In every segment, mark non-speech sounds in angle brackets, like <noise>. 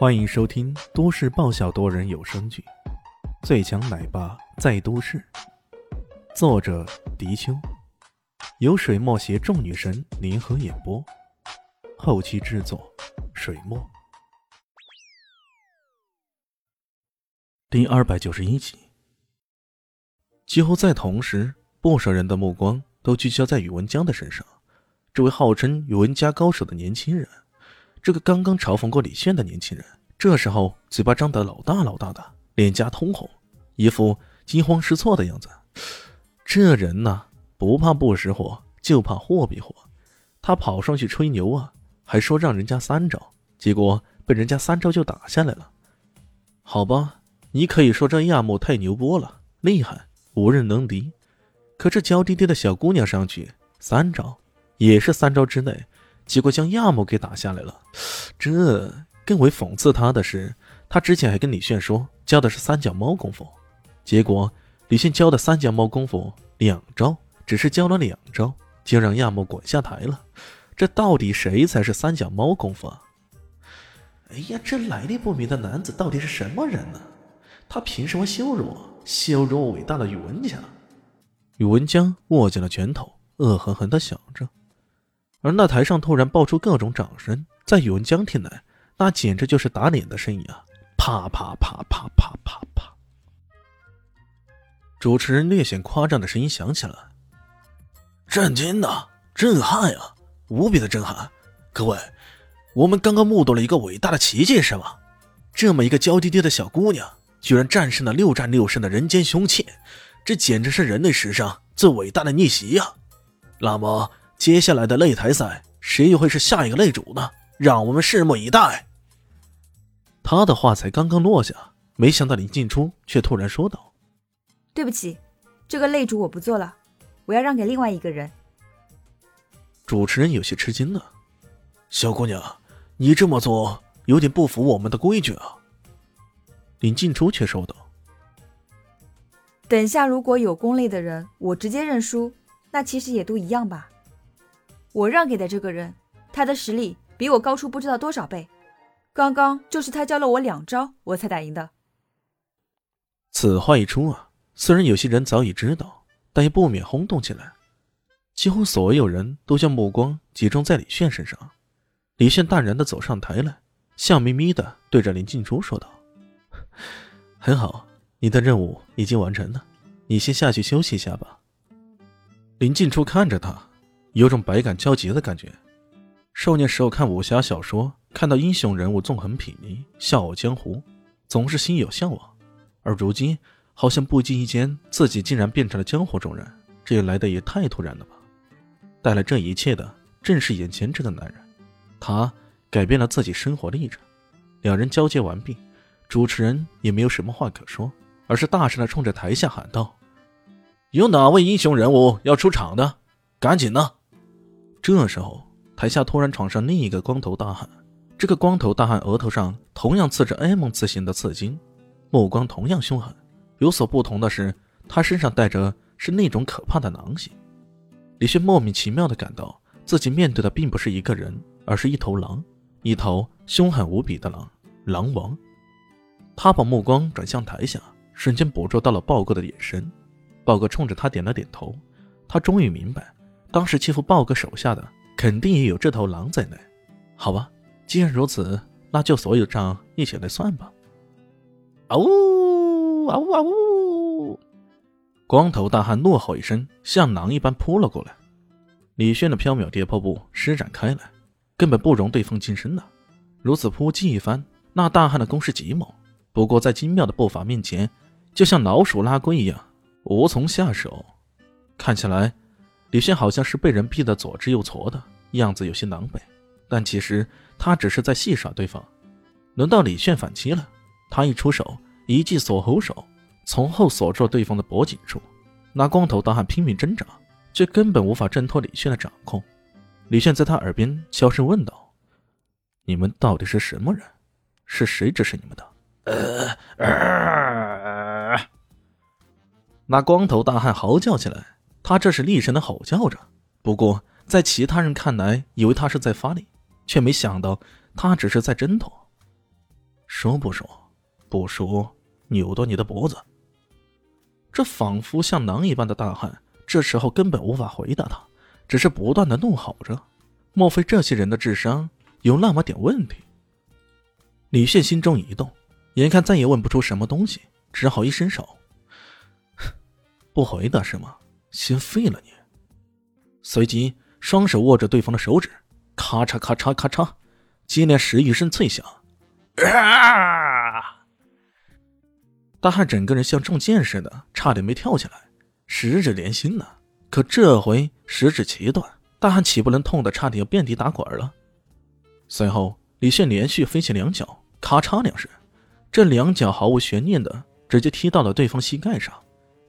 欢迎收听都市爆笑多人有声剧《最强奶爸在都市》，作者：迪秋，由水墨携众女神联合演播，后期制作：水墨。第二百九十一集，几乎在同时，不少人的目光都聚焦在宇文江的身上。这位号称宇文家高手的年轻人。这个刚刚嘲讽过李炫的年轻人，这时候嘴巴张得老大老大的，脸颊通红，一副惊慌失措的样子。这人呢，不怕不识货，就怕货比货。他跑上去吹牛啊，还说让人家三招，结果被人家三招就打下来了。好吧，你可以说这亚木太牛波了，厉害，无人能敌。可这娇滴滴的小姑娘上去三招，也是三招之内。结果将亚木给打下来了，这更为讽刺他的是，他之前还跟李炫说教的是三脚猫功夫，结果李炫教的三脚猫功夫两招，只是教了两招就让亚木滚下台了，这到底谁才是三脚猫功夫啊？哎呀，这来历不明的男子到底是什么人呢？他凭什么羞辱我，羞辱我伟大的宇文家？宇文江握紧了拳头，恶狠狠地想着。而那台上突然爆出各种掌声，在宇文江听来，那简直就是打脸的声音啊！啪啪啪啪啪啪啪。主持人略显夸张的声音响起来：“震惊的，震撼呀，无比的震撼！各位，我们刚刚目睹了一个伟大的奇迹，是吗？这么一个娇滴滴的小姑娘，居然战胜了六战六胜的人间凶器，这简直是人类史上最伟大的逆袭呀！那么……”接下来的擂台赛，谁又会是下一个擂主呢？让我们拭目以待。他的话才刚刚落下，没想到林静初却突然说道：“对不起，这个擂主我不做了，我要让给另外一个人。”主持人有些吃惊了：“小姑娘，你这么做有点不符我们的规矩啊。”林静初却说道：“等下如果有功擂的人，我直接认输，那其实也都一样吧。”我让给的这个人，他的实力比我高出不知道多少倍。刚刚就是他教了我两招，我才打赢的。此话一出啊，虽然有些人早已知道，但也不免轰动起来。几乎所有人都将目光集中在李炫身上。李炫淡然的走上台来，笑眯眯的对着林静初说道：“很好，你的任务已经完成了，你先下去休息一下吧。”林静初看着他。有种百感交集的感觉。少年时候看武侠小说，看到英雄人物纵横睥睨、笑傲江湖，总是心有向往。而如今，好像不经意间自己竟然变成了江湖中人，这也来的也太突然了吧！带来这一切的正是眼前这个男人，他改变了自己生活的一程。两人交接完毕，主持人也没有什么话可说，而是大声的冲着台下喊道：“有哪位英雄人物要出场的？赶紧的！”这时候，台下突然闯上另一个光头大汉。这个光头大汉额头上同样刺着 M 字形的刺青，目光同样凶狠。有所不同的是，他身上带着是那种可怕的狼血。李轩莫名其妙地感到自己面对的并不是一个人，而是一头狼，一头凶狠无比的狼——狼王。他把目光转向台下，瞬间捕捉到了豹哥的眼神。豹哥冲着他点了点头。他终于明白。当时欺负豹哥手下的，肯定也有这头狼在内。好吧，既然如此，那就所有账一起来算吧。啊呜啊呜啊呜！光头大汉怒吼一声，像狼一般扑了过来。李轩的飘渺跌破步施展开来，根本不容对方近身呐。如此扑击一番，那大汉的攻势极猛，不过在精妙的步伐面前，就像老鼠拉龟一样，无从下手。看起来。李炫好像是被人逼得左支右绌的样子，有些狼狈，但其实他只是在戏耍对方。轮到李炫反击了，他一出手，一记锁喉手从后锁住了对方的脖颈处。那光头大汉拼命挣扎，却根本无法挣脱李炫的掌控。李炫在他耳边悄声问道：“你们到底是什么人？是谁指使你们的？”呃，那光头大汉嚎叫起来。他这是厉声的吼叫着，不过在其他人看来，以为他是在发力，却没想到他只是在挣脱。说不说？不说，扭断你的脖子。这仿佛像狼一般的大汉，这时候根本无法回答他，只是不断的怒吼着。莫非这些人的智商有那么点问题？李炫心中一动，眼看再也问不出什么东西，只好一伸手：“ <laughs> 不回答是吗？先废了你。”随即双手握着对方的手指，咔嚓咔嚓咔嚓，接连十余声脆响。啊！大汉整个人像中箭似的，差点没跳起来，十指连心呢。可这回十指齐断，大汉岂不能痛得差点要遍地打滚了？随后，李炫连续飞起两脚，咔嚓两声，这两脚毫无悬念的直接踢到了对方膝盖上。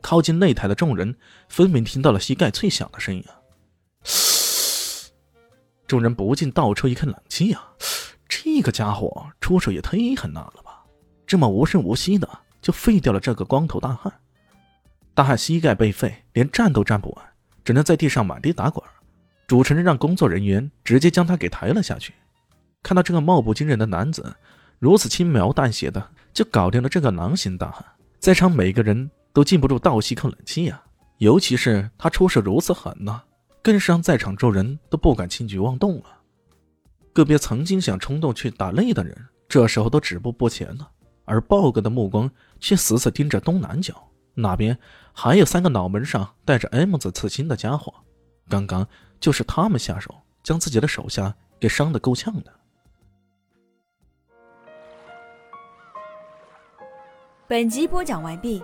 靠近擂台的众人分明听到了膝盖脆响的声音啊！<sighs> 众人不禁倒抽一口冷气啊。这个家伙出手也忒狠辣了吧！这么无声无息的就废掉了这个光头大汉。大汉膝盖被废，连站都站不稳，只能在地上满地打滚。主持人让工作人员直接将他给抬了下去。看到这个貌不惊人的男子如此轻描淡写的就搞定了这个狼形大汉，在场每个人都禁不住倒吸口冷气呀！尤其是他出手如此狠呐，更是让在场众人都不敢轻举妄动了。个别曾经想冲动去打擂的人，这时候都止步不前了，而豹哥的目光却死死盯着东南角那边，还有三个脑门上带着 M 字刺青的家伙，刚刚就是他们下手将自己的手下给伤得够呛的。本集播讲完毕，